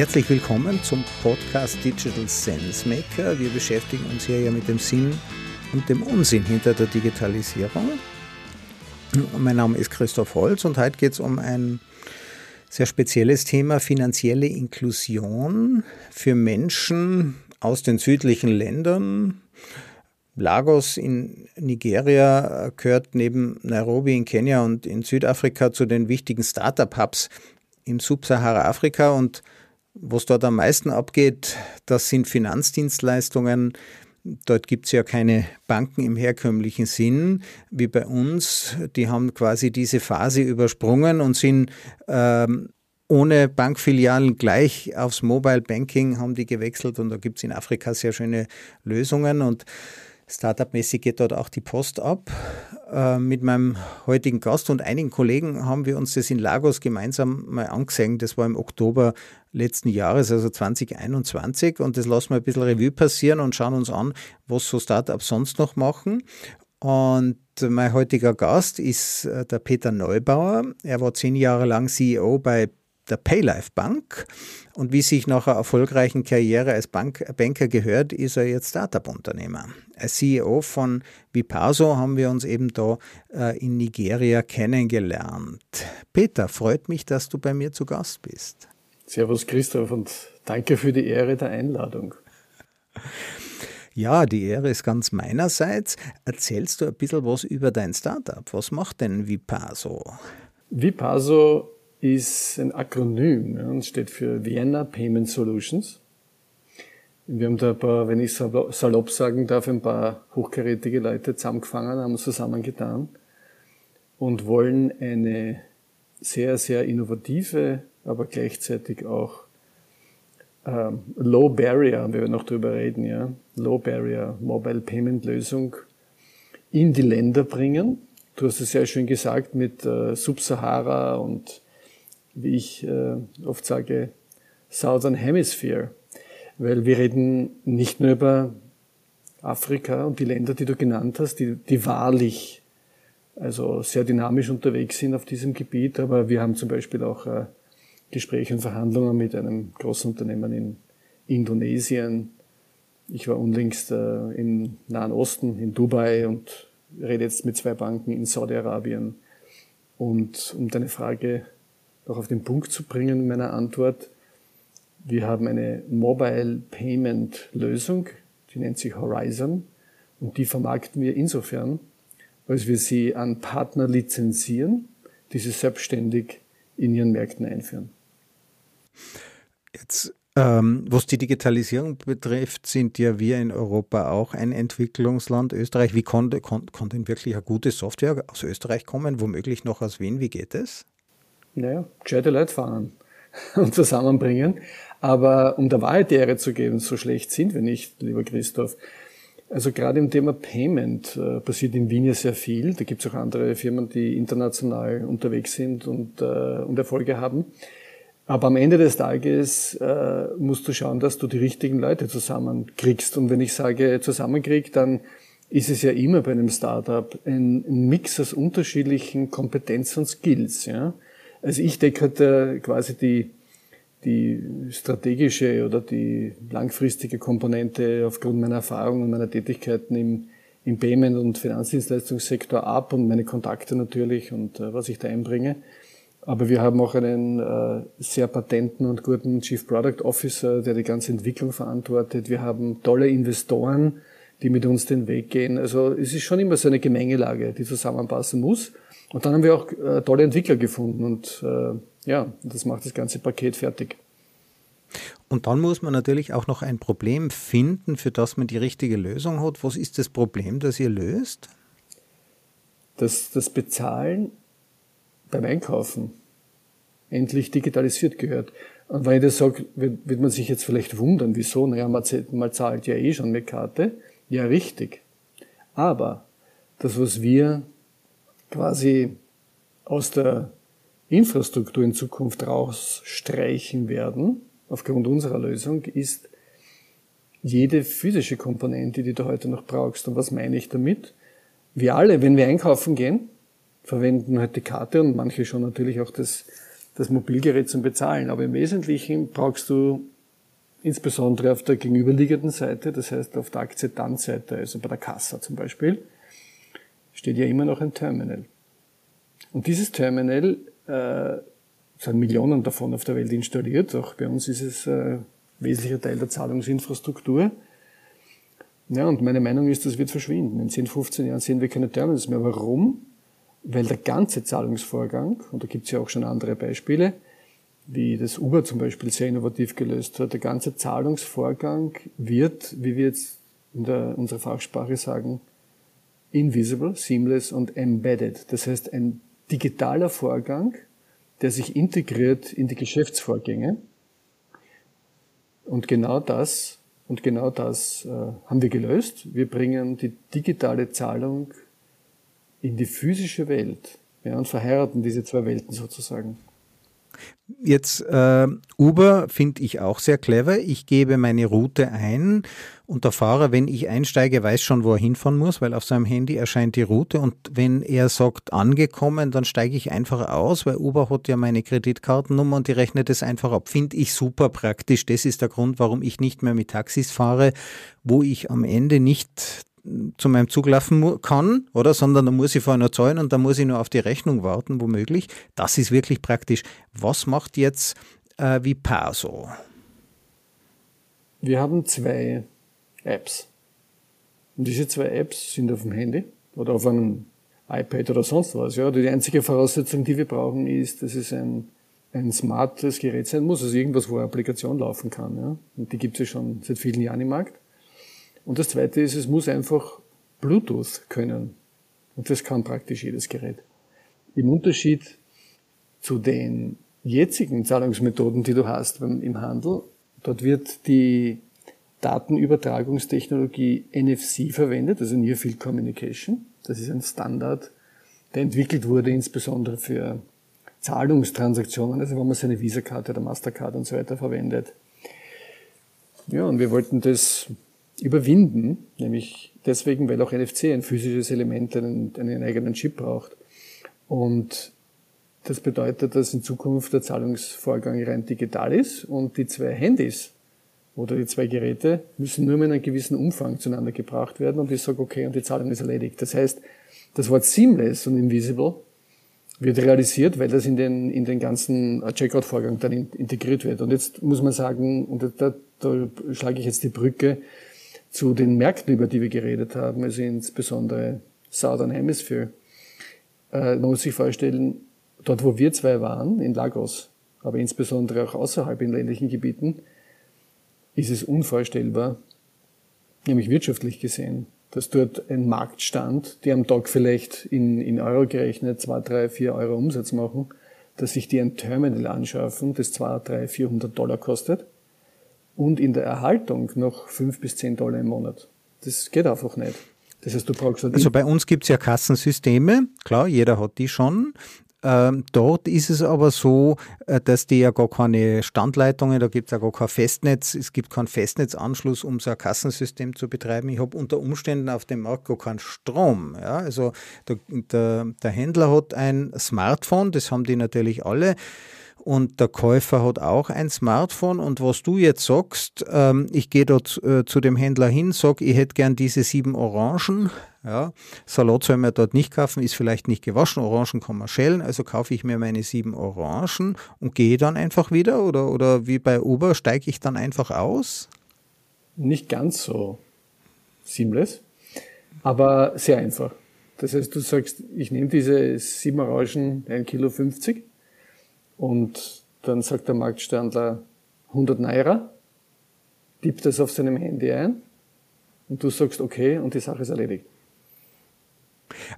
Herzlich willkommen zum Podcast Digital Sense Maker. Wir beschäftigen uns hier ja mit dem Sinn und dem Unsinn hinter der Digitalisierung. Mein Name ist Christoph Holz und heute geht es um ein sehr spezielles Thema, finanzielle Inklusion für Menschen aus den südlichen Ländern. Lagos in Nigeria gehört neben Nairobi in Kenia und in Südafrika zu den wichtigen Startup-Hubs im Subsahara-Afrika und was dort am meisten abgeht, das sind Finanzdienstleistungen. Dort gibt es ja keine Banken im herkömmlichen Sinn wie bei uns. Die haben quasi diese Phase übersprungen und sind ähm, ohne Bankfilialen gleich aufs Mobile Banking haben die gewechselt und da gibt es in Afrika sehr schöne Lösungen und Startup-mäßig geht dort auch die Post ab. Äh, mit meinem heutigen Gast und einigen Kollegen haben wir uns das in Lagos gemeinsam mal angesehen. Das war im Oktober letzten Jahres, also 2021. Und das lassen wir ein bisschen Revue passieren und schauen uns an, was so Startups sonst noch machen. Und mein heutiger Gast ist äh, der Peter Neubauer. Er war zehn Jahre lang CEO bei der Paylife Bank. Und wie sich nach einer erfolgreichen Karriere als Bank Banker gehört, ist er jetzt Startup-Unternehmer. Als CEO von Vipaso haben wir uns eben da äh, in Nigeria kennengelernt. Peter, freut mich, dass du bei mir zu Gast bist. Servus Christoph und danke für die Ehre der Einladung. Ja, die Ehre ist ganz meinerseits. Erzählst du ein bisschen was über dein Startup? Was macht denn Vipaso? Vipaso ist ein Akronym ja, und steht für Vienna Payment Solutions. Wir haben da ein paar, wenn ich salopp sagen darf, ein paar hochkarätige Leute zusammengefangen, haben uns zusammengetan und wollen eine sehr, sehr innovative aber gleichzeitig auch ähm, Low Barrier, wir noch drüber reden, ja, Low Barrier Mobile Payment Lösung in die Länder bringen. Du hast es ja schön gesagt mit äh, Subsahara und wie ich äh, oft sage, Southern Hemisphere. Weil wir reden nicht nur über Afrika und die Länder, die du genannt hast, die, die wahrlich also sehr dynamisch unterwegs sind auf diesem Gebiet, aber wir haben zum Beispiel auch äh, Gespräche und Verhandlungen mit einem großen Unternehmen in Indonesien. Ich war unlängst äh, im Nahen Osten, in Dubai und rede jetzt mit zwei Banken in Saudi-Arabien. Und um deine Frage noch auf den Punkt zu bringen in meiner Antwort, wir haben eine Mobile Payment Lösung, die nennt sich Horizon und die vermarkten wir insofern, als wir sie an Partner lizenzieren, die sie selbstständig in ihren Märkten einführen. Jetzt, ähm, was die Digitalisierung betrifft, sind ja wir in Europa auch ein Entwicklungsland. Österreich, wie konnte, kon, denn wirklich eine gute Software aus Österreich kommen, womöglich noch aus Wien? Wie geht es? Naja, gescheite Leute fahren und zusammenbringen. Aber um der Wahrheit die Ehre zu geben, so schlecht sind wir nicht, lieber Christoph. Also gerade im Thema Payment äh, passiert in Wien ja sehr viel. Da gibt es auch andere Firmen, die international unterwegs sind und, äh, und Erfolge haben. Aber am Ende des Tages äh, musst du schauen, dass du die richtigen Leute zusammenkriegst. Und wenn ich sage zusammenkrieg, dann ist es ja immer bei einem Startup ein, Mix aus unterschiedlichen Kompetenzen und Skills. Ja? Also ich decke halt äh, quasi die, die strategische oder die langfristige Komponente aufgrund meiner Erfahrungen und meiner Tätigkeiten im, im Payment- und Finanzdienstleistungssektor ab und meine Kontakte natürlich und äh, was ich da einbringe. Aber wir haben auch einen äh, sehr patenten und guten Chief Product Officer, der die ganze Entwicklung verantwortet. Wir haben tolle Investoren, die mit uns den Weg gehen. Also es ist schon immer so eine Gemengelage, die zusammenpassen muss. Und dann haben wir auch äh, tolle Entwickler gefunden und äh, ja, das macht das ganze Paket fertig. Und dann muss man natürlich auch noch ein Problem finden, für das man die richtige Lösung hat. Was ist das Problem, das ihr löst? Das, das Bezahlen beim Einkaufen endlich digitalisiert gehört. Und wenn ich das sage, wird, wird man sich jetzt vielleicht wundern, wieso? Naja, man, man zahlt ja eh schon mit Karte. Ja, richtig. Aber das, was wir quasi aus der Infrastruktur in Zukunft rausstreichen werden, aufgrund unserer Lösung, ist jede physische Komponente, die du heute noch brauchst. Und was meine ich damit? Wir alle, wenn wir einkaufen gehen, verwenden halt die Karte und manche schon natürlich auch das, das Mobilgerät zum Bezahlen. Aber im Wesentlichen brauchst du insbesondere auf der gegenüberliegenden Seite, das heißt auf der Akzeptanzseite, also bei der Kassa zum Beispiel, steht ja immer noch ein Terminal. Und dieses Terminal äh, sind Millionen davon auf der Welt installiert. Auch bei uns ist es äh, wesentlicher Teil der Zahlungsinfrastruktur. Ja, und meine Meinung ist, das wird verschwinden. In 10, 15 Jahren sehen wir keine Terminals mehr. Warum? Weil der ganze Zahlungsvorgang, und da gibt es ja auch schon andere Beispiele, wie das Uber zum Beispiel sehr innovativ gelöst hat, der ganze Zahlungsvorgang wird, wie wir jetzt in der, unserer Fachsprache sagen, invisible, seamless und embedded. Das heißt, ein digitaler Vorgang, der sich integriert in die Geschäftsvorgänge. Und genau das, und genau das äh, haben wir gelöst. Wir bringen die digitale Zahlung in die physische Welt ja, und verheiraten diese zwei Welten sozusagen. Jetzt äh, Uber finde ich auch sehr clever. Ich gebe meine Route ein und der Fahrer, wenn ich einsteige, weiß schon, wo er hinfahren muss, weil auf seinem Handy erscheint die Route und wenn er sagt angekommen, dann steige ich einfach aus, weil Uber hat ja meine Kreditkartennummer und die rechnet es einfach ab. Finde ich super praktisch. Das ist der Grund, warum ich nicht mehr mit Taxis fahre, wo ich am Ende nicht zu meinem Zug laufen kann, oder? Sondern da muss ich vorher noch zahlen und da muss ich nur auf die Rechnung warten, womöglich. Das ist wirklich praktisch. Was macht jetzt äh, Vipaso? Wir haben zwei Apps. Und diese zwei Apps sind auf dem Handy oder auf einem iPad oder sonst was. Ja. Die einzige Voraussetzung, die wir brauchen, ist, dass es ein, ein smartes Gerät sein muss, also irgendwas, wo eine Applikation laufen kann. Ja. Und die gibt es ja schon seit vielen Jahren im Markt. Und das Zweite ist, es muss einfach Bluetooth können. Und das kann praktisch jedes Gerät. Im Unterschied zu den jetzigen Zahlungsmethoden, die du hast im Handel, dort wird die Datenübertragungstechnologie NFC verwendet, also Near Field Communication. Das ist ein Standard, der entwickelt wurde insbesondere für Zahlungstransaktionen, also wenn man seine Visa-Karte oder Mastercard und so weiter verwendet. Ja, und wir wollten das überwinden, nämlich deswegen, weil auch NFC ein physisches Element, einen, einen eigenen Chip braucht. Und das bedeutet, dass in Zukunft der Zahlungsvorgang rein digital ist und die zwei Handys oder die zwei Geräte müssen nur in einem gewissen Umfang zueinander gebracht werden und ich sage, okay, und die Zahlung ist erledigt. Das heißt, das Wort seamless und invisible wird realisiert, weil das in den, in den ganzen Checkout-Vorgang dann integriert wird. Und jetzt muss man sagen, und da, da schlage ich jetzt die Brücke, zu den Märkten, über die wir geredet haben, also insbesondere Southern Hemisphere. Äh, man muss sich vorstellen, dort wo wir zwei waren, in Lagos, aber insbesondere auch außerhalb in ländlichen Gebieten, ist es unvorstellbar, nämlich wirtschaftlich gesehen, dass dort ein Markt stand, die am Tag vielleicht in, in Euro gerechnet zwei, drei, vier Euro Umsatz machen, dass sich die ein Terminal anschaffen, das zwei, drei, vierhundert Dollar kostet und in der Erhaltung noch fünf bis zehn Dollar im Monat. Das geht einfach nicht. Das heißt, du brauchst halt Also bei uns gibt es ja Kassensysteme, klar, jeder hat die schon. Ähm, dort ist es aber so, äh, dass die ja gar keine Standleitungen, da gibt es ja gar kein Festnetz, es gibt keinen Festnetzanschluss, um so ein Kassensystem zu betreiben. Ich habe unter Umständen auf dem Markt gar keinen Strom. Ja? Also der, der, der Händler hat ein Smartphone, das haben die natürlich alle und der Käufer hat auch ein Smartphone. Und was du jetzt sagst, ähm, ich gehe dort äh, zu dem Händler hin, sage, ich hätte gern diese sieben Orangen, ja, Salat soll man dort nicht kaufen, ist vielleicht nicht gewaschen, Orangen kann man schälen, also kaufe ich mir meine sieben Orangen und gehe dann einfach wieder? Oder, oder wie bei Uber steige ich dann einfach aus? Nicht ganz so seamless, aber sehr einfach. Das heißt, du sagst, ich nehme diese sieben Orangen, ein Kilo 50 und dann sagt der Marktstandler 100 Naira, tippt das auf seinem Handy ein und du sagst okay und die Sache ist erledigt.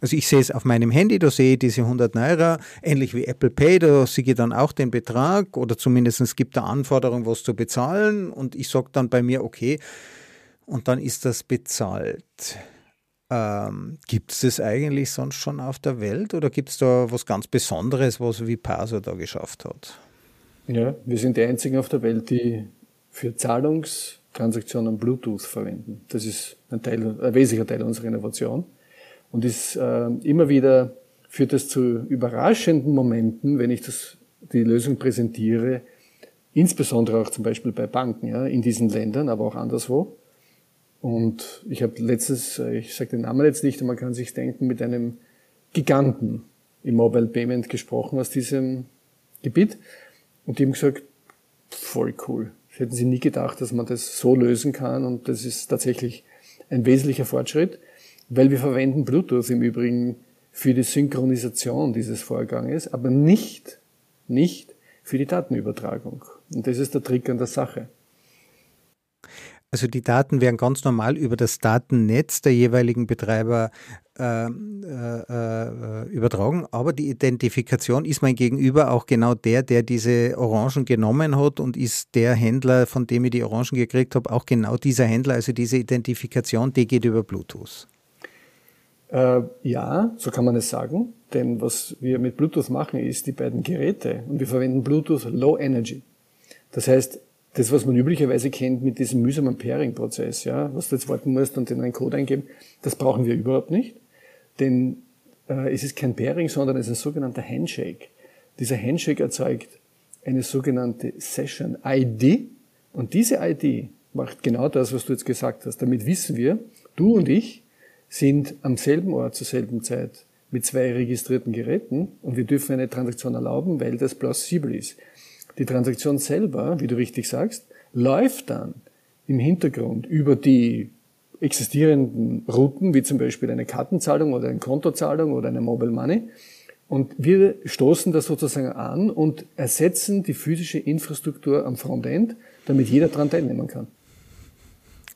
Also ich sehe es auf meinem Handy, da sehe ich diese 100 Naira, ähnlich wie Apple Pay, da sehe ich dann auch den Betrag oder zumindest es gibt eine Anforderung, was zu bezahlen und ich sage dann bei mir okay und dann ist das bezahlt. Ähm, gibt es das eigentlich sonst schon auf der Welt oder gibt es da was ganz Besonderes, was Vipaso da geschafft hat? Ja, wir sind die einzigen auf der Welt, die für Zahlungstransaktionen Bluetooth verwenden. Das ist ein, Teil, ein wesentlicher Teil unserer Innovation. Und ist, äh, immer wieder führt das zu überraschenden Momenten, wenn ich das die Lösung präsentiere, insbesondere auch zum Beispiel bei Banken, ja, in diesen Ländern, aber auch anderswo. Und ich habe letztes, ich sage den Namen jetzt nicht, aber man kann sich denken, mit einem Giganten im Mobile Payment gesprochen aus diesem Gebiet. Und die haben gesagt, voll cool. Das hätten sie nie gedacht, dass man das so lösen kann. Und das ist tatsächlich ein wesentlicher Fortschritt, weil wir verwenden Bluetooth im Übrigen für die Synchronisation dieses Vorganges, aber nicht, nicht für die Datenübertragung. Und das ist der Trick an der Sache. Also die Daten werden ganz normal über das Datennetz der jeweiligen Betreiber äh, äh, äh, übertragen, aber die Identifikation ist mein Gegenüber auch genau der, der diese Orangen genommen hat und ist der Händler, von dem ich die Orangen gekriegt habe, auch genau dieser Händler. Also diese Identifikation, die geht über Bluetooth. Äh, ja, so kann man es sagen, denn was wir mit Bluetooth machen, ist die beiden Geräte und wir verwenden Bluetooth Low Energy. Das heißt, das, was man üblicherweise kennt mit diesem mühsamen Pairing-Prozess, ja, was du jetzt warten musst und in einen Code eingeben, das brauchen wir überhaupt nicht. Denn äh, es ist kein Pairing, sondern es ist ein sogenannter Handshake. Dieser Handshake erzeugt eine sogenannte Session ID und diese ID macht genau das, was du jetzt gesagt hast. Damit wissen wir, du und ich sind am selben Ort zur selben Zeit mit zwei registrierten Geräten und wir dürfen eine Transaktion erlauben, weil das plausibel ist. Die Transaktion selber, wie du richtig sagst, läuft dann im Hintergrund über die existierenden Routen, wie zum Beispiel eine Kartenzahlung oder eine Kontozahlung oder eine Mobile Money. Und wir stoßen das sozusagen an und ersetzen die physische Infrastruktur am Frontend, damit jeder daran teilnehmen kann.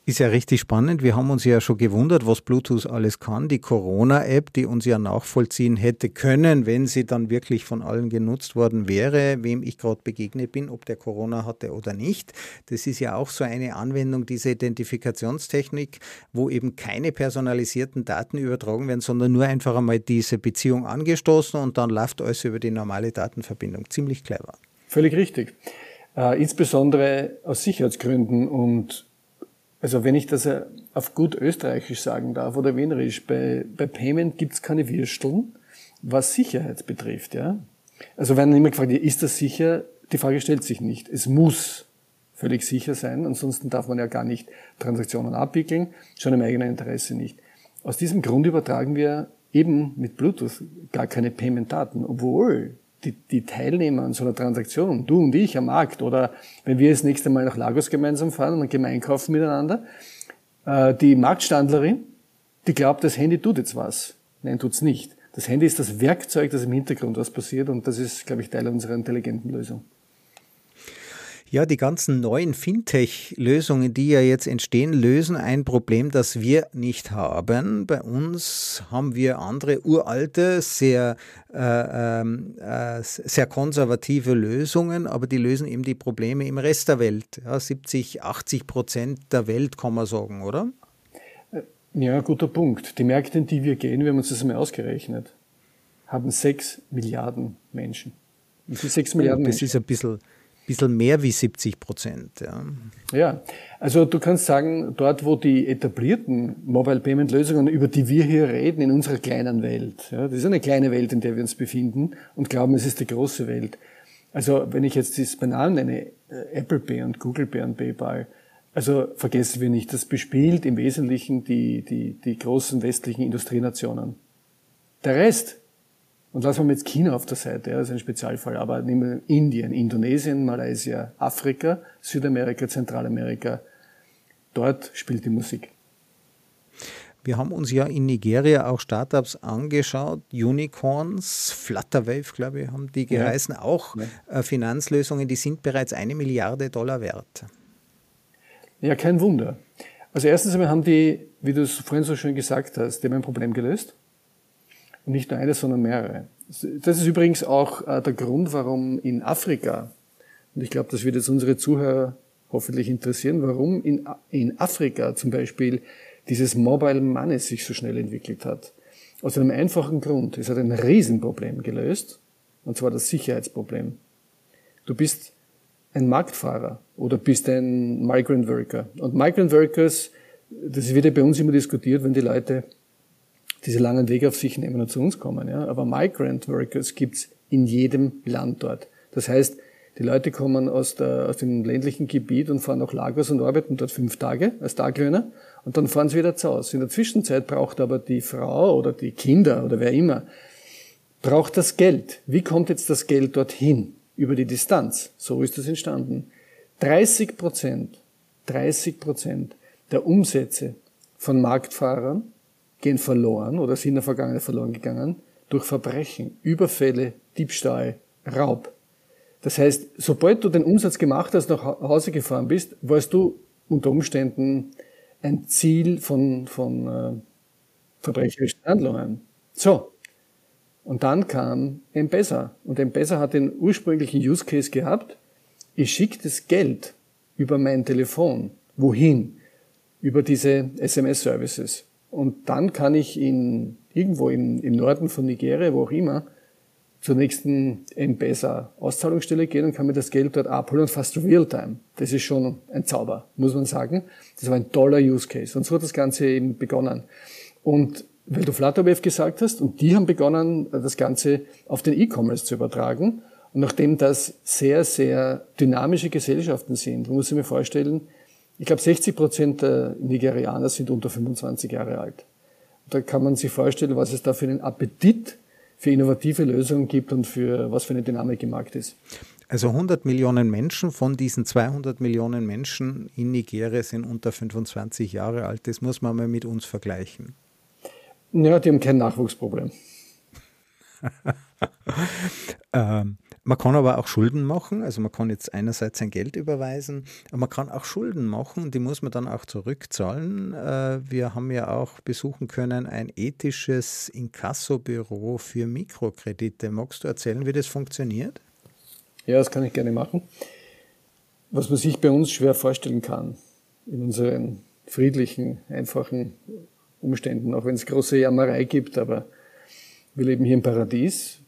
Ist ja richtig spannend. Wir haben uns ja schon gewundert, was Bluetooth alles kann. Die Corona-App, die uns ja nachvollziehen hätte können, wenn sie dann wirklich von allen genutzt worden wäre, wem ich gerade begegnet bin, ob der Corona hatte oder nicht. Das ist ja auch so eine Anwendung dieser Identifikationstechnik, wo eben keine personalisierten Daten übertragen werden, sondern nur einfach einmal diese Beziehung angestoßen und dann läuft alles über die normale Datenverbindung. Ziemlich clever. Völlig richtig. Äh, insbesondere aus Sicherheitsgründen und also wenn ich das auf gut österreichisch sagen darf oder wienerisch, bei, bei Payment gibt's keine Würsteln, was Sicherheit betrifft. Ja? Also wenn immer gefragt, ist das sicher? Die Frage stellt sich nicht. Es muss völlig sicher sein, ansonsten darf man ja gar nicht Transaktionen abwickeln, schon im eigenen Interesse nicht. Aus diesem Grund übertragen wir eben mit Bluetooth gar keine Payment-Daten, obwohl die, die Teilnehmer an so einer Transaktion, du und ich am Markt oder wenn wir das nächste Mal nach Lagos gemeinsam fahren und gehen einkaufen miteinander, äh, die Marktstandlerin, die glaubt, das Handy tut jetzt was. Nein, tut's nicht. Das Handy ist das Werkzeug, das im Hintergrund was passiert und das ist, glaube ich, Teil unserer intelligenten Lösung. Ja, die ganzen neuen Fintech-Lösungen, die ja jetzt entstehen, lösen ein Problem, das wir nicht haben. Bei uns haben wir andere uralte, sehr, äh, ähm, äh, sehr konservative Lösungen, aber die lösen eben die Probleme im Rest der Welt. Ja, 70, 80 Prozent der Welt, kann man sagen, oder? Äh, ja, guter Punkt. Die Märkte, in die wir gehen, wir haben uns das einmal ausgerechnet, haben sechs Milliarden Menschen. Und die sechs Milliarden oh, das Menschen. ist ein bisschen bisschen mehr wie 70 Prozent. Ja. ja, also du kannst sagen, dort, wo die etablierten Mobile Payment Lösungen, über die wir hier reden, in unserer kleinen Welt, ja, das ist eine kleine Welt, in der wir uns befinden und glauben, es ist die große Welt. Also wenn ich jetzt das banal nenne, äh, Apple Pay und Google Pay und PayPal, also vergessen wir nicht, das bespielt im Wesentlichen die, die, die großen westlichen Industrienationen. Der Rest und lassen wir jetzt China auf der Seite, ja, das ist ein Spezialfall, aber nehmen wir Indien, Indonesien, Malaysia, Afrika, Südamerika, Zentralamerika. Dort spielt die Musik. Wir haben uns ja in Nigeria auch Startups angeschaut, Unicorns, Flutterwave, glaube ich, haben die geheißen, ja. auch ja. Äh, Finanzlösungen, die sind bereits eine Milliarde Dollar wert. Ja, kein Wunder. Also erstens einmal haben die, wie du es vorhin so schön gesagt hast, die haben ein Problem gelöst. Und nicht nur eine, sondern mehrere. Das ist übrigens auch äh, der Grund, warum in Afrika, und ich glaube, das wird jetzt unsere Zuhörer hoffentlich interessieren, warum in, in Afrika zum Beispiel dieses Mobile Money sich so schnell entwickelt hat. Aus einem einfachen Grund. Es hat ein Riesenproblem gelöst, und zwar das Sicherheitsproblem. Du bist ein Marktfahrer oder bist ein Migrant Worker. Und Migrant Workers, das wird ja bei uns immer diskutiert, wenn die Leute diese langen Wege auf sich nehmen und zu uns kommen. Ja. Aber Migrant Workers gibt's in jedem Land dort. Das heißt, die Leute kommen aus, der, aus dem ländlichen Gebiet und fahren nach Lagos und arbeiten dort fünf Tage als Taglöhner und dann fahren sie wieder zu Hause. In der Zwischenzeit braucht aber die Frau oder die Kinder oder wer immer, braucht das Geld. Wie kommt jetzt das Geld dorthin? Über die Distanz. So ist das entstanden. 30 Prozent, 30 Prozent der Umsätze von Marktfahrern gehen verloren oder sind in der Vergangenheit verloren gegangen durch Verbrechen, Überfälle, Diebstahl, Raub. Das heißt, sobald du den Umsatz gemacht hast, nach Hause gefahren bist, warst du unter Umständen ein Ziel von, von äh, verbrecherischen Handlungen. So. Und dann kam M-Pesa. Und M-Pesa hat den ursprünglichen Use Case gehabt. Ich schicke das Geld über mein Telefon. Wohin? Über diese SMS-Services. Und dann kann ich in, irgendwo im, im Norden von Nigeria, wo auch immer, zur nächsten M-Pesa-Auszahlungsstelle gehen und kann mir das Geld dort abholen und fast real-time. Das ist schon ein Zauber, muss man sagen. Das war ein toller Use Case. Und so hat das Ganze eben begonnen. Und weil du Flutterwave gesagt hast, und die haben begonnen, das Ganze auf den E-Commerce zu übertragen. Und nachdem das sehr, sehr dynamische Gesellschaften sind, muss ich mir vorstellen, ich glaube 60 Prozent der Nigerianer sind unter 25 Jahre alt. Da kann man sich vorstellen, was es da für einen Appetit für innovative Lösungen gibt und für was für eine Dynamik im Markt ist. Also 100 Millionen Menschen von diesen 200 Millionen Menschen in Nigeria sind unter 25 Jahre alt. Das muss man mal mit uns vergleichen. Ja, die haben kein Nachwuchsproblem. ähm, man kann aber auch Schulden machen. Also man kann jetzt einerseits sein Geld überweisen, aber man kann auch Schulden machen, die muss man dann auch zurückzahlen. Äh, wir haben ja auch besuchen können ein ethisches Inkassobüro für Mikrokredite. Magst du erzählen, wie das funktioniert? Ja, das kann ich gerne machen. Was man sich bei uns schwer vorstellen kann, in unseren friedlichen, einfachen Umständen, auch wenn es große Jammerei gibt, aber wir leben hier im Paradies.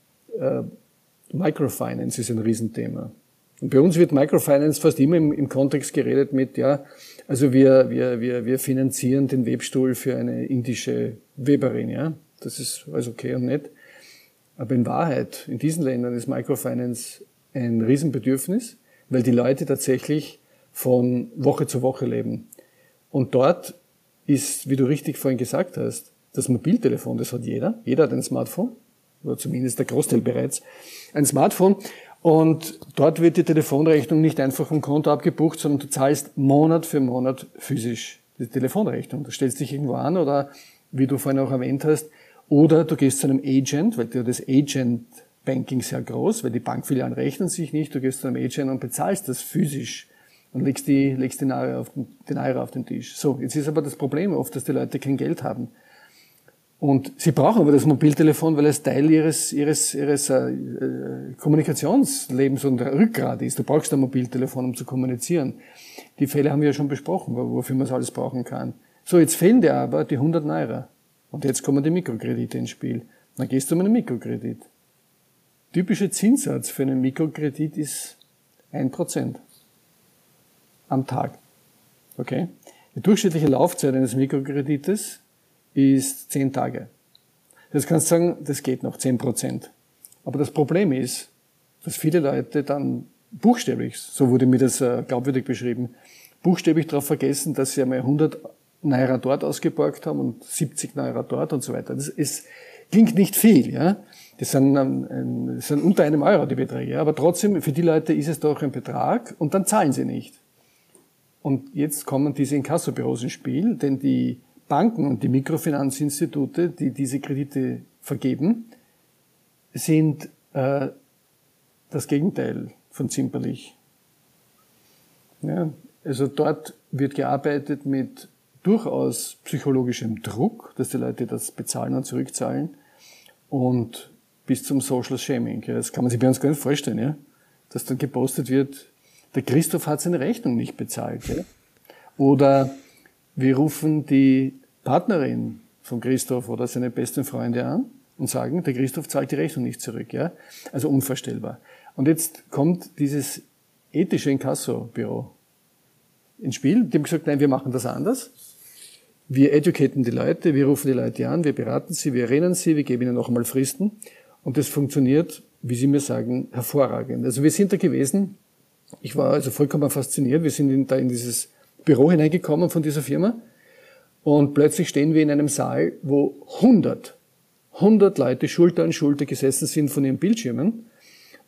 Microfinance ist ein Riesenthema. Und bei uns wird Microfinance fast immer im, im, Kontext geredet mit, ja, also wir, wir, wir, wir finanzieren den Webstuhl für eine indische Weberin, ja. Das ist alles okay und nett. Aber in Wahrheit, in diesen Ländern ist Microfinance ein Riesenbedürfnis, weil die Leute tatsächlich von Woche zu Woche leben. Und dort ist, wie du richtig vorhin gesagt hast, das Mobiltelefon, das hat jeder. Jeder hat ein Smartphone oder zumindest der Großteil bereits, ein Smartphone. Und dort wird die Telefonrechnung nicht einfach vom Konto abgebucht, sondern du zahlst Monat für Monat physisch die Telefonrechnung. Du stellst dich irgendwo an oder, wie du vorhin auch erwähnt hast, oder du gehst zu einem Agent, weil das Agent Banking sehr groß, weil die Bankfilialen rechnen sich nicht, du gehst zu einem Agent und bezahlst das physisch und legst die, legst die Naira auf auf den Tisch. So, jetzt ist aber das Problem oft, dass die Leute kein Geld haben. Und sie brauchen aber das Mobiltelefon, weil es Teil ihres, ihres, ihres äh, äh, Kommunikationslebens und Rückgrat ist. Du brauchst ein Mobiltelefon, um zu kommunizieren. Die Fälle haben wir ja schon besprochen, wofür man es alles brauchen kann. So, jetzt fehlen dir aber die 100 Naira. Und jetzt kommen die Mikrokredite ins Spiel. Dann gehst du um einen Mikrokredit. Typischer Zinssatz für einen Mikrokredit ist ein Prozent am Tag. Okay? Die durchschnittliche Laufzeit eines Mikrokredites ist zehn Tage. Das kannst du sagen, das geht noch, zehn Prozent. Aber das Problem ist, dass viele Leute dann buchstäblich, so wurde mir das äh, glaubwürdig beschrieben, buchstäblich darauf vergessen, dass sie einmal 100 Naira dort ausgeborgt haben und 70 Naira dort und so weiter. Das ist, klingt nicht viel, ja. Das sind, ähm, das sind unter einem Euro die Beträge, aber trotzdem, für die Leute ist es doch ein Betrag und dann zahlen sie nicht. Und jetzt kommen diese Inkassobüros ins Spiel, denn die Banken und die Mikrofinanzinstitute, die diese Kredite vergeben, sind äh, das Gegenteil von zimperlich. Ja, also dort wird gearbeitet mit durchaus psychologischem Druck, dass die Leute das bezahlen und zurückzahlen und bis zum Social Shaming. Ja, das kann man sich bei uns gar nicht vorstellen, ja? dass dann gepostet wird, der Christoph hat seine Rechnung nicht bezahlt. Ja? Oder wir rufen die Partnerin von Christoph oder seine besten Freunde an und sagen, der Christoph zahlt die Rechnung nicht zurück. Ja? Also unvorstellbar. Und jetzt kommt dieses ethische Inkasso-Büro ins Spiel. Die haben gesagt, nein, wir machen das anders. Wir educaten die Leute, wir rufen die Leute an, wir beraten sie, wir erinnern sie, wir geben ihnen noch einmal Fristen. Und das funktioniert wie Sie mir sagen, hervorragend. Also wir sind da gewesen, ich war also vollkommen fasziniert, wir sind in, da in dieses Büro hineingekommen von dieser Firma und plötzlich stehen wir in einem Saal, wo 100, 100 Leute Schulter an Schulter gesessen sind von ihren Bildschirmen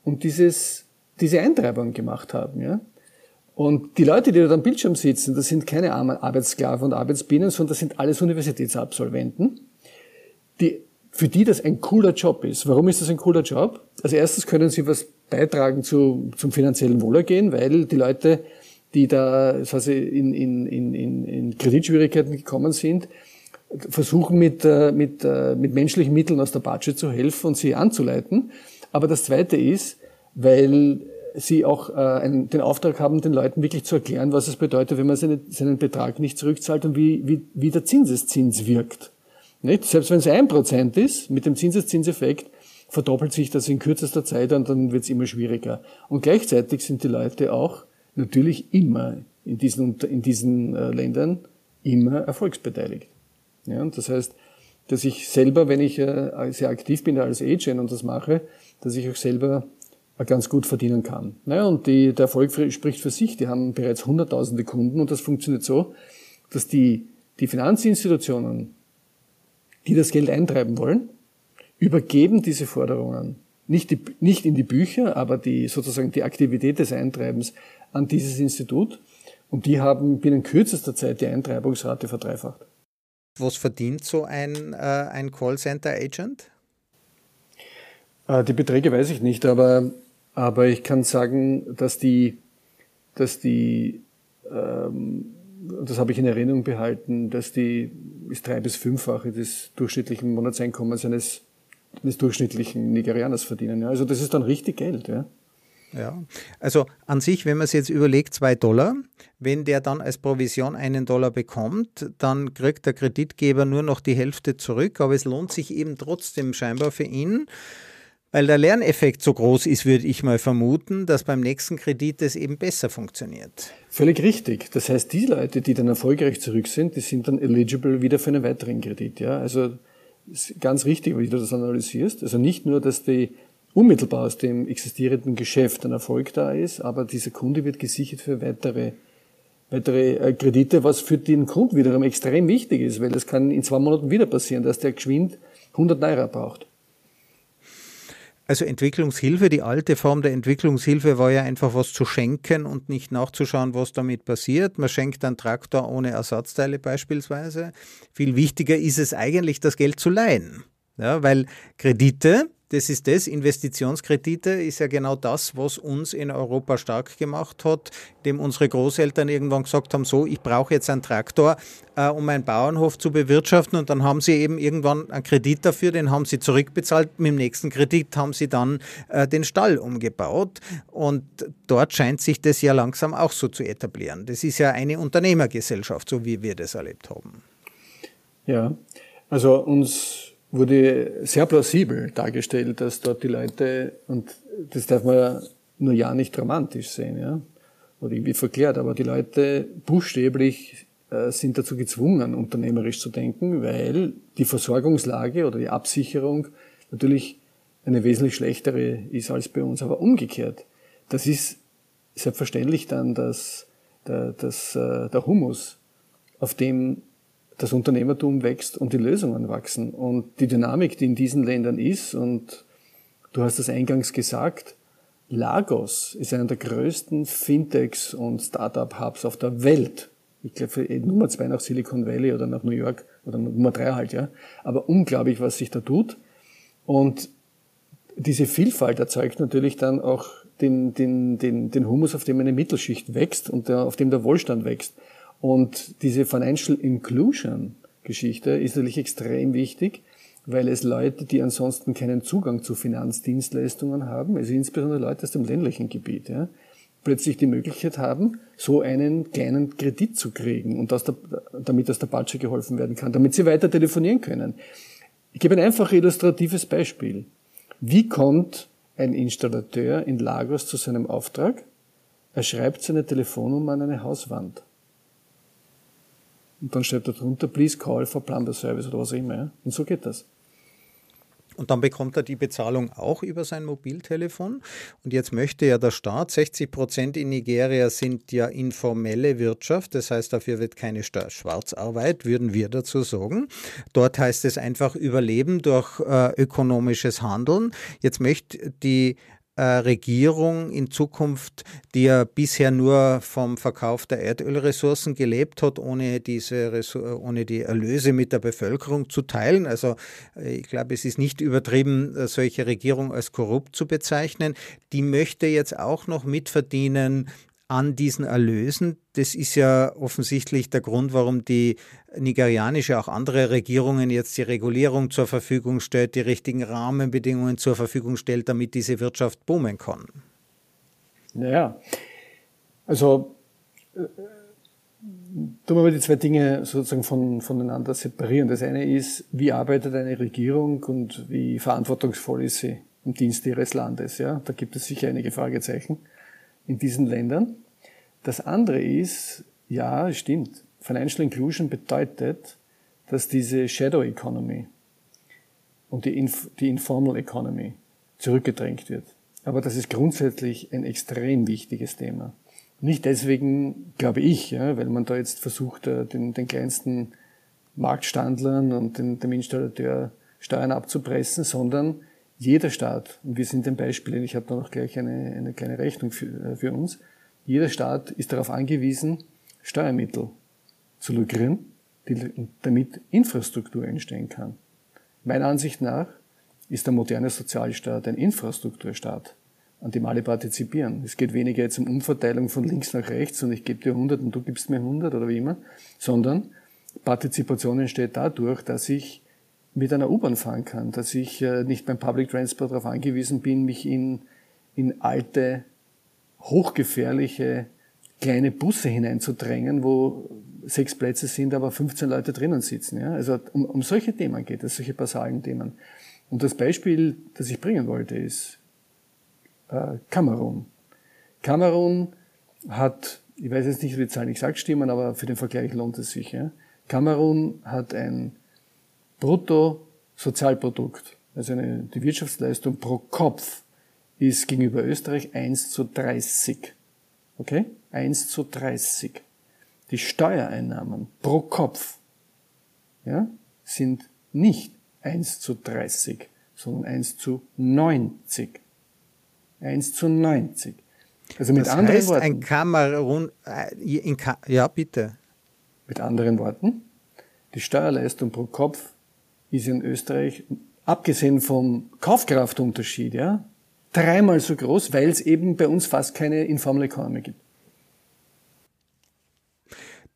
und dieses, diese Eintreibung gemacht haben. Ja? Und die Leute, die da am Bildschirm sitzen, das sind keine armen Arbeitssklaven und Arbeitsbienen, sondern das sind alles Universitätsabsolventen, die, für die das ein cooler Job ist. Warum ist das ein cooler Job? Also erstens können sie was beitragen zu, zum finanziellen Wohlergehen, weil die Leute, die da also in, in, in, in Kreditschwierigkeiten gekommen sind, versuchen mit, äh, mit, äh, mit menschlichen Mitteln aus der Batsche zu helfen und sie anzuleiten. Aber das Zweite ist, weil sie auch äh, einen, den Auftrag haben, den Leuten wirklich zu erklären, was es bedeutet, wenn man seine, seinen Betrag nicht zurückzahlt und wie, wie, wie der Zinseszins wirkt. Nicht? Selbst wenn es ein Prozent ist, mit dem Zinseszinseffekt, verdoppelt sich das in kürzester Zeit und dann wird es immer schwieriger. Und gleichzeitig sind die Leute auch natürlich immer in diesen, in diesen äh, Ländern immer erfolgsbeteiligt. Ja, und das heißt, dass ich selber, wenn ich äh, sehr aktiv bin als Agent und das mache, dass ich auch selber ganz gut verdienen kann. Naja, und die, der Erfolg spricht für sich. Die haben bereits hunderttausende Kunden und das funktioniert so, dass die, die Finanzinstitutionen, die das Geld eintreiben wollen, übergeben diese Forderungen nicht, die, nicht in die Bücher, aber die, sozusagen die Aktivität des Eintreibens an dieses Institut. Und die haben binnen kürzester Zeit die Eintreibungsrate verdreifacht. Was verdient so ein, äh, ein Callcenter-Agent? Äh, die Beträge weiß ich nicht, aber, aber ich kann sagen, dass die, dass die ähm, das habe ich in Erinnerung behalten, dass die ist drei bis fünffache des durchschnittlichen Monatseinkommens eines, eines durchschnittlichen Nigerianers verdienen. Ja. Also das ist dann richtig Geld. Ja. Ja, also an sich, wenn man es jetzt überlegt, zwei Dollar, wenn der dann als Provision einen Dollar bekommt, dann kriegt der Kreditgeber nur noch die Hälfte zurück, aber es lohnt sich eben trotzdem scheinbar für ihn, weil der Lerneffekt so groß ist, würde ich mal vermuten, dass beim nächsten Kredit es eben besser funktioniert. Völlig richtig. Das heißt, die Leute, die dann erfolgreich zurück sind, die sind dann eligible wieder für einen weiteren Kredit. Ja, also ganz richtig, wie du das analysierst. Also nicht nur, dass die unmittelbar aus dem existierenden Geschäft ein Erfolg da ist, aber dieser Kunde wird gesichert für weitere weitere äh, Kredite, was für den Kunden wiederum extrem wichtig ist, weil das kann in zwei Monaten wieder passieren, dass der geschwind 100 Naira braucht. Also Entwicklungshilfe, die alte Form der Entwicklungshilfe war ja einfach was zu schenken und nicht nachzuschauen, was damit passiert. Man schenkt einen Traktor ohne Ersatzteile beispielsweise. Viel wichtiger ist es eigentlich, das Geld zu leihen. Ja, weil Kredite, das ist das. Investitionskredite ist ja genau das, was uns in Europa stark gemacht hat, dem unsere Großeltern irgendwann gesagt haben, so, ich brauche jetzt einen Traktor, äh, um meinen Bauernhof zu bewirtschaften. Und dann haben sie eben irgendwann einen Kredit dafür, den haben sie zurückbezahlt. Mit dem nächsten Kredit haben sie dann äh, den Stall umgebaut. Und dort scheint sich das ja langsam auch so zu etablieren. Das ist ja eine Unternehmergesellschaft, so wie wir das erlebt haben. Ja, also uns wurde sehr plausibel dargestellt, dass dort die Leute, und das darf man nur ja nicht dramatisch sehen, ja, oder irgendwie verklärt, aber die Leute buchstäblich äh, sind dazu gezwungen, unternehmerisch zu denken, weil die Versorgungslage oder die Absicherung natürlich eine wesentlich schlechtere ist als bei uns, aber umgekehrt. Das ist selbstverständlich dann, dass der, dass, äh, der Humus, auf dem das Unternehmertum wächst und die Lösungen wachsen. Und die Dynamik, die in diesen Ländern ist, und du hast es eingangs gesagt, Lagos ist einer der größten Fintechs und Startup-Hubs auf der Welt. Ich glaube, Nummer zwei nach Silicon Valley oder nach New York oder Nummer drei halt, ja. Aber unglaublich, was sich da tut. Und diese Vielfalt erzeugt natürlich dann auch den, den, den, den Humus, auf dem eine Mittelschicht wächst und der, auf dem der Wohlstand wächst. Und diese Financial Inclusion Geschichte ist natürlich extrem wichtig, weil es Leute, die ansonsten keinen Zugang zu Finanzdienstleistungen haben, also insbesondere Leute aus dem ländlichen Gebiet, ja, plötzlich die Möglichkeit haben, so einen kleinen Kredit zu kriegen und aus der, damit aus der Patsche geholfen werden kann, damit sie weiter telefonieren können. Ich gebe ein einfach illustratives Beispiel. Wie kommt ein Installateur in Lagos zu seinem Auftrag? Er schreibt seine Telefonnummer an eine Hauswand. Und dann steht da drunter, please call for plumber service oder was auch immer. Ja? Und so geht das. Und dann bekommt er die Bezahlung auch über sein Mobiltelefon. Und jetzt möchte ja der Staat, 60 Prozent in Nigeria sind ja informelle Wirtschaft, das heißt, dafür wird keine Schwarzarbeit, würden wir dazu sagen. Dort heißt es einfach Überleben durch äh, ökonomisches Handeln. Jetzt möchte die äh, Regierung in Zukunft, die ja bisher nur vom Verkauf der Erdölressourcen gelebt hat, ohne, diese, ohne die Erlöse mit der Bevölkerung zu teilen. Also äh, ich glaube, es ist nicht übertrieben, äh, solche Regierung als korrupt zu bezeichnen. Die möchte jetzt auch noch mitverdienen an diesen Erlösen. Das ist ja offensichtlich der Grund, warum die nigerianische, auch andere Regierungen jetzt die Regulierung zur Verfügung stellt, die richtigen Rahmenbedingungen zur Verfügung stellt, damit diese Wirtschaft boomen kann. Naja, also äh, tun wir mal die zwei Dinge sozusagen von, voneinander separieren. Das eine ist, wie arbeitet eine Regierung und wie verantwortungsvoll ist sie im Dienst ihres Landes. Ja? Da gibt es sicher einige Fragezeichen in diesen Ländern. Das andere ist, ja, stimmt, Financial Inclusion bedeutet, dass diese Shadow Economy und die, Inf die Informal Economy zurückgedrängt wird. Aber das ist grundsätzlich ein extrem wichtiges Thema. Nicht deswegen, glaube ich, ja, weil man da jetzt versucht, äh, den, den kleinsten Marktstandlern und den, dem Installateur Steuern abzupressen, sondern jeder Staat, und wir sind ein Beispiel, ich habe da noch gleich eine, eine kleine Rechnung für, äh, für uns, jeder Staat ist darauf angewiesen, Steuermittel zu lukrieren, damit Infrastruktur entstehen kann. Meiner Ansicht nach ist der moderne Sozialstaat ein Infrastrukturstaat, an dem alle partizipieren. Es geht weniger jetzt um Umverteilung von links nach rechts und ich gebe dir 100 und du gibst mir 100 oder wie immer, sondern Partizipation entsteht dadurch, dass ich mit einer U-Bahn fahren kann, dass ich äh, nicht beim Public Transport darauf angewiesen bin, mich in, in alte hochgefährliche kleine Busse hineinzudrängen, wo sechs Plätze sind, aber 15 Leute drinnen sitzen. Ja? Also um, um solche Themen geht es, solche basalen Themen. Und das Beispiel, das ich bringen wollte, ist äh, Kamerun. Kamerun hat, ich weiß jetzt nicht, wie die Zahlen exakt stimmen, aber für den Vergleich lohnt es sich. Ja? Kamerun hat ein Bruttosozialprodukt, also eine, die Wirtschaftsleistung pro Kopf ist gegenüber Österreich 1 zu 30. Okay? 1 zu 30. Die Steuereinnahmen pro Kopf ja, sind nicht 1 zu 30, sondern 1 zu 90. 1 zu 90. Also mit das anderen heißt, Worten. Ein Kamerun, äh, Ka ja, bitte. Mit anderen Worten, die Steuerleistung pro Kopf ist in Österreich, abgesehen vom Kaufkraftunterschied, ja, dreimal so groß, weil es eben bei uns fast keine Informal Economy gibt.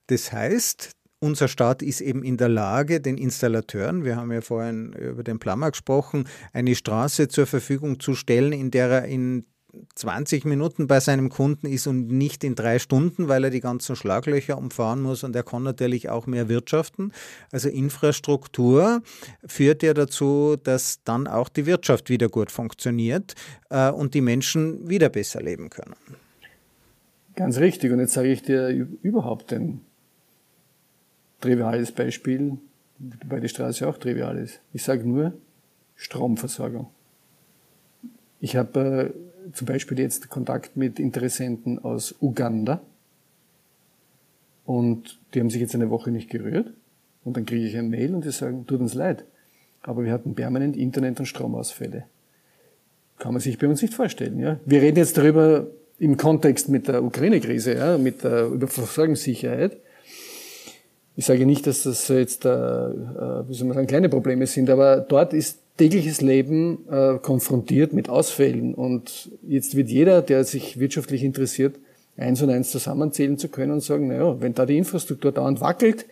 Das heißt, unser Staat ist eben in der Lage, den Installateuren, wir haben ja vorhin über den Plummer gesprochen, eine Straße zur Verfügung zu stellen, in der er in 20 Minuten bei seinem Kunden ist und nicht in drei Stunden, weil er die ganzen Schlaglöcher umfahren muss und er kann natürlich auch mehr wirtschaften. Also Infrastruktur führt ja dazu, dass dann auch die Wirtschaft wieder gut funktioniert äh, und die Menschen wieder besser leben können. Ganz richtig. Und jetzt sage ich dir überhaupt ein triviales Beispiel, weil die Straße auch trivial ist. Ich sage nur Stromversorgung. Ich habe äh, zum Beispiel jetzt Kontakt mit Interessenten aus Uganda und die haben sich jetzt eine Woche nicht gerührt und dann kriege ich ein Mail und die sagen, tut uns leid, aber wir hatten permanent Internet- und Stromausfälle. Kann man sich bei uns nicht vorstellen. Ja? Wir reden jetzt darüber im Kontext mit der Ukraine-Krise, ja, mit der Überversorgungssicherheit. Ich sage nicht, dass das jetzt, äh, äh, wie soll man sagen, kleine Probleme sind, aber dort ist tägliches Leben äh, konfrontiert mit Ausfällen. Und jetzt wird jeder, der sich wirtschaftlich interessiert, eins und eins zusammenzählen zu können und sagen, naja, wenn da die Infrastruktur dauernd wackelt,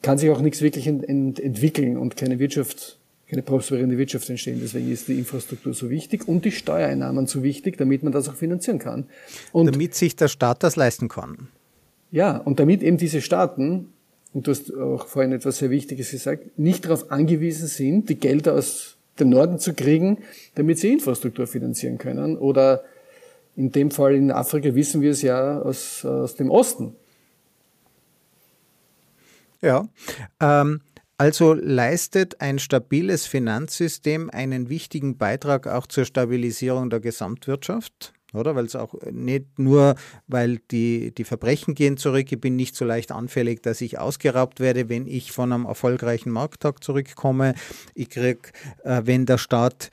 kann sich auch nichts wirklich ent ent entwickeln und keine Wirtschaft, keine prosperierende Wirtschaft entstehen. Deswegen ist die Infrastruktur so wichtig und die Steuereinnahmen so wichtig, damit man das auch finanzieren kann. Und damit sich der Staat das leisten kann. Ja, und damit eben diese Staaten und du hast auch vorhin etwas sehr Wichtiges gesagt, nicht darauf angewiesen sind, die Gelder aus den Norden zu kriegen, damit sie Infrastruktur finanzieren können. Oder in dem Fall in Afrika wissen wir es ja aus, aus dem Osten. Ja, ähm, Also leistet ein stabiles Finanzsystem einen wichtigen Beitrag auch zur Stabilisierung der Gesamtwirtschaft? Oder? Weil es auch nicht nur, weil die, die Verbrechen gehen zurück, ich bin nicht so leicht anfällig, dass ich ausgeraubt werde, wenn ich von einem erfolgreichen Markttag zurückkomme. Ich kriege, äh, wenn der Staat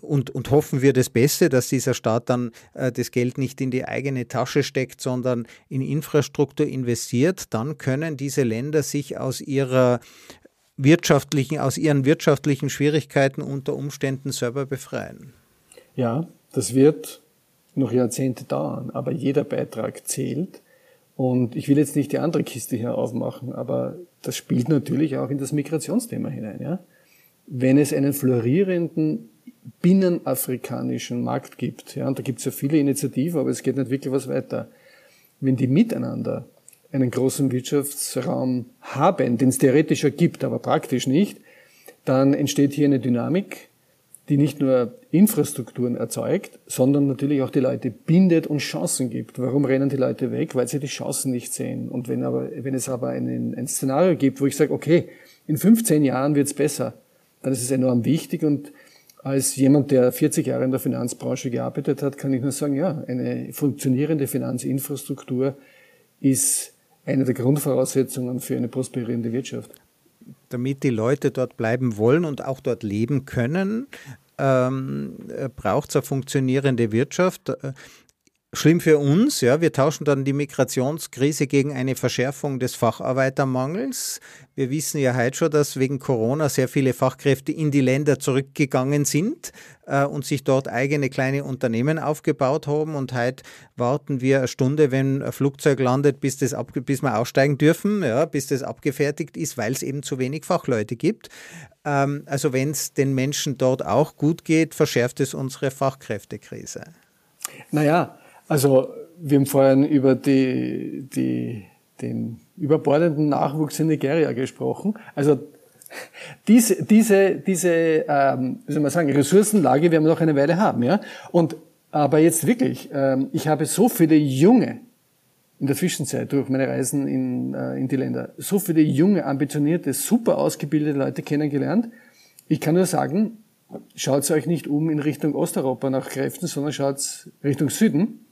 und, und hoffen wir das Beste, dass dieser Staat dann äh, das Geld nicht in die eigene Tasche steckt, sondern in Infrastruktur investiert, dann können diese Länder sich aus ihrer wirtschaftlichen, aus ihren wirtschaftlichen Schwierigkeiten unter Umständen selber befreien. Ja, das wird noch Jahrzehnte dauern, aber jeder Beitrag zählt. Und ich will jetzt nicht die andere Kiste hier aufmachen, aber das spielt natürlich auch in das Migrationsthema hinein. Ja? Wenn es einen florierenden binnenafrikanischen Markt gibt, ja, und da gibt es ja viele Initiativen, aber es geht nicht wirklich was weiter, wenn die miteinander einen großen Wirtschaftsraum haben, den es theoretisch gibt, aber praktisch nicht, dann entsteht hier eine Dynamik, die nicht nur Infrastrukturen erzeugt, sondern natürlich auch die Leute bindet und Chancen gibt. Warum rennen die Leute weg? Weil sie die Chancen nicht sehen. Und wenn, aber, wenn es aber einen, ein Szenario gibt, wo ich sage, okay, in 15 Jahren wird es besser, dann ist es enorm wichtig. Und als jemand, der 40 Jahre in der Finanzbranche gearbeitet hat, kann ich nur sagen, ja, eine funktionierende Finanzinfrastruktur ist eine der Grundvoraussetzungen für eine prosperierende Wirtschaft damit die Leute dort bleiben wollen und auch dort leben können, ähm, braucht es eine funktionierende Wirtschaft. Schlimm für uns, ja, wir tauschen dann die Migrationskrise gegen eine Verschärfung des Facharbeitermangels. Wir wissen ja heute schon, dass wegen Corona sehr viele Fachkräfte in die Länder zurückgegangen sind äh, und sich dort eigene kleine Unternehmen aufgebaut haben. Und heute warten wir eine Stunde, wenn ein Flugzeug landet, bis, das ab, bis wir aussteigen dürfen, ja, bis das abgefertigt ist, weil es eben zu wenig Fachleute gibt. Ähm, also wenn es den Menschen dort auch gut geht, verschärft es unsere Fachkräftekrise. Naja, also wir haben vorhin über die, die, den überbordenden Nachwuchs in Nigeria gesprochen. Also diese, diese, diese ähm, wie soll man sagen, Ressourcenlage werden wir noch eine Weile haben. Ja? Und, aber jetzt wirklich, ähm, ich habe so viele junge, in der Zwischenzeit durch meine Reisen in, äh, in die Länder, so viele junge, ambitionierte, super ausgebildete Leute kennengelernt. Ich kann nur sagen, schaut euch nicht um in Richtung Osteuropa nach Kräften, sondern schaut Richtung Süden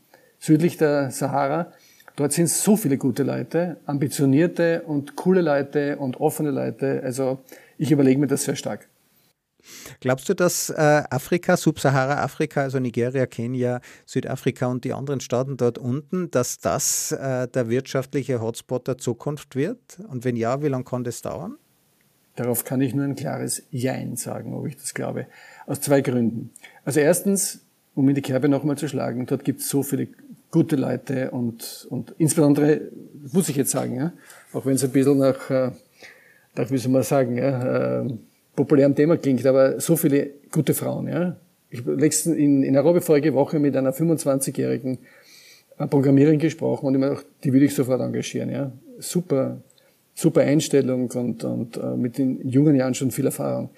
südlich der Sahara. Dort sind so viele gute Leute, ambitionierte und coole Leute und offene Leute. Also ich überlege mir das sehr stark. Glaubst du, dass äh, Afrika, Subsahara-Afrika, also Nigeria, Kenia, Südafrika und die anderen Staaten dort unten, dass das äh, der wirtschaftliche Hotspot der Zukunft wird? Und wenn ja, wie lange kann das dauern? Darauf kann ich nur ein klares Jein sagen, ob ich das glaube. Aus zwei Gründen. Also erstens, um in die Kerbe nochmal zu schlagen, dort gibt es so viele gute Leute und, und insbesondere, muss ich jetzt sagen, ja, auch wenn es ein bisschen nach, äh, nach wie soll man sagen, ja, äh, populärem Thema klingt, aber so viele gute Frauen. Ja. Ich letzten in, in Nairobi vorige Woche mit einer 25-jährigen äh, Programmiererin gesprochen und ich meine, die würde ich sofort engagieren. Ja. Super, super Einstellung und, und äh, mit den jungen Jahren schon viel Erfahrung.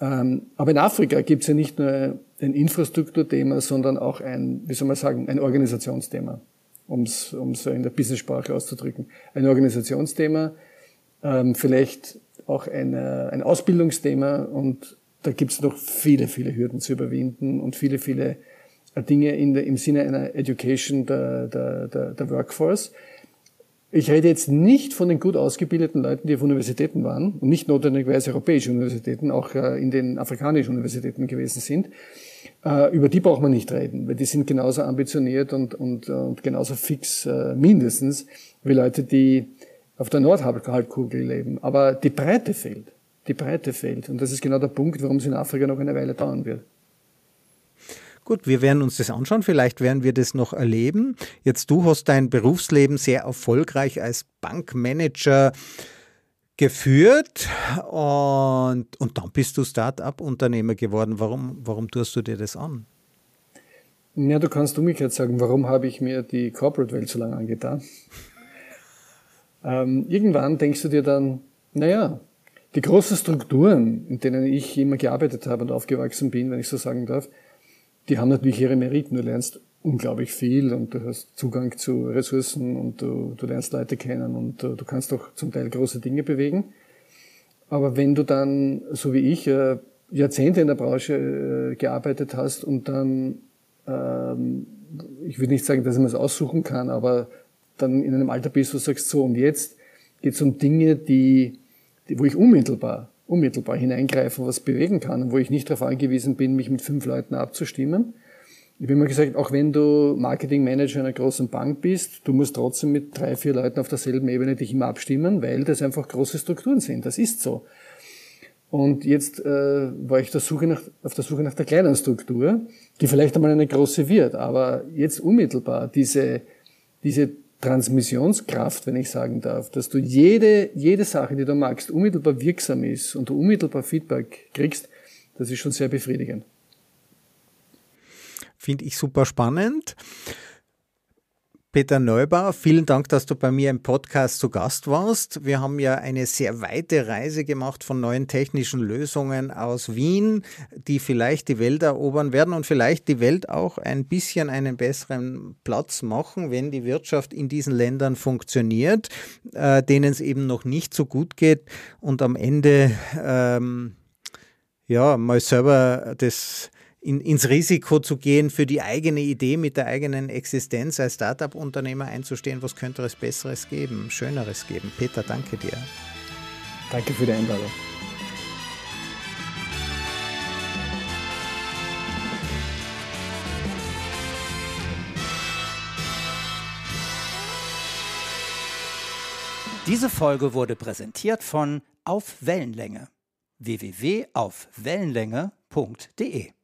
Ähm, aber in Afrika gibt es ja nicht nur ein Infrastrukturthema, sondern auch ein, wie soll man sagen, ein Organisationsthema, um es in der Business-Sprache auszudrücken. Ein Organisationsthema, ähm, vielleicht auch ein, ein Ausbildungsthema und da gibt es noch viele, viele Hürden zu überwinden und viele, viele Dinge in der, im Sinne einer Education der, der, der, der Workforce. Ich rede jetzt nicht von den gut ausgebildeten Leuten, die auf Universitäten waren und nicht notwendigerweise europäische Universitäten, auch äh, in den afrikanischen Universitäten gewesen sind. Äh, über die braucht man nicht reden, weil die sind genauso ambitioniert und, und, und genauso fix äh, mindestens wie Leute, die auf der Nordhalbkugel leben. Aber die Breite fehlt. Die Breite fehlt. Und das ist genau der Punkt, warum es in Afrika noch eine Weile dauern wird. Gut, wir werden uns das anschauen. Vielleicht werden wir das noch erleben. Jetzt du hast dein Berufsleben sehr erfolgreich als Bankmanager geführt und, und dann bist du Start-up-Unternehmer geworden. Warum, warum tust du dir das an? Ja, du kannst umgekehrt sagen, warum habe ich mir die Corporate-Welt so lange angetan? ähm, irgendwann denkst du dir dann, naja, die großen Strukturen, in denen ich immer gearbeitet habe und aufgewachsen bin, wenn ich so sagen darf, die haben natürlich ihre Meriten. Du lernst unglaublich viel und du hast Zugang zu Ressourcen und du, du lernst Leute kennen und du, du kannst auch zum Teil große Dinge bewegen. Aber wenn du dann, so wie ich, äh, Jahrzehnte in der Branche äh, gearbeitet hast und dann, ähm, ich würde nicht sagen, dass man es aussuchen kann, aber dann in einem Alter bist, wo du sagst, so und jetzt geht es um Dinge, die, die, wo ich unmittelbar, unmittelbar hineingreifen, was bewegen kann wo ich nicht darauf angewiesen bin, mich mit fünf Leuten abzustimmen. Ich habe immer gesagt, auch wenn du Marketingmanager einer großen Bank bist, du musst trotzdem mit drei, vier Leuten auf derselben Ebene dich immer abstimmen, weil das einfach große Strukturen sind. Das ist so. Und jetzt äh, war ich der Suche nach, auf der Suche nach der kleinen Struktur, die vielleicht einmal eine große wird, aber jetzt unmittelbar diese, diese Transmissionskraft, wenn ich sagen darf, dass du jede, jede Sache, die du magst, unmittelbar wirksam ist und du unmittelbar Feedback kriegst, das ist schon sehr befriedigend. Finde ich super spannend. Peter Neubauer, vielen Dank, dass du bei mir im Podcast zu Gast warst. Wir haben ja eine sehr weite Reise gemacht von neuen technischen Lösungen aus Wien, die vielleicht die Welt erobern werden und vielleicht die Welt auch ein bisschen einen besseren Platz machen, wenn die Wirtschaft in diesen Ländern funktioniert, äh, denen es eben noch nicht so gut geht und am Ende ähm, ja mal selber das in, ins Risiko zu gehen, für die eigene Idee mit der eigenen Existenz als Startup-Unternehmer einzustehen. Was könnte es Besseres geben, Schöneres geben? Peter, danke dir. Danke für die Einladung. Diese Folge wurde präsentiert von Auf Wellenlänge www.aufwellenlänge.de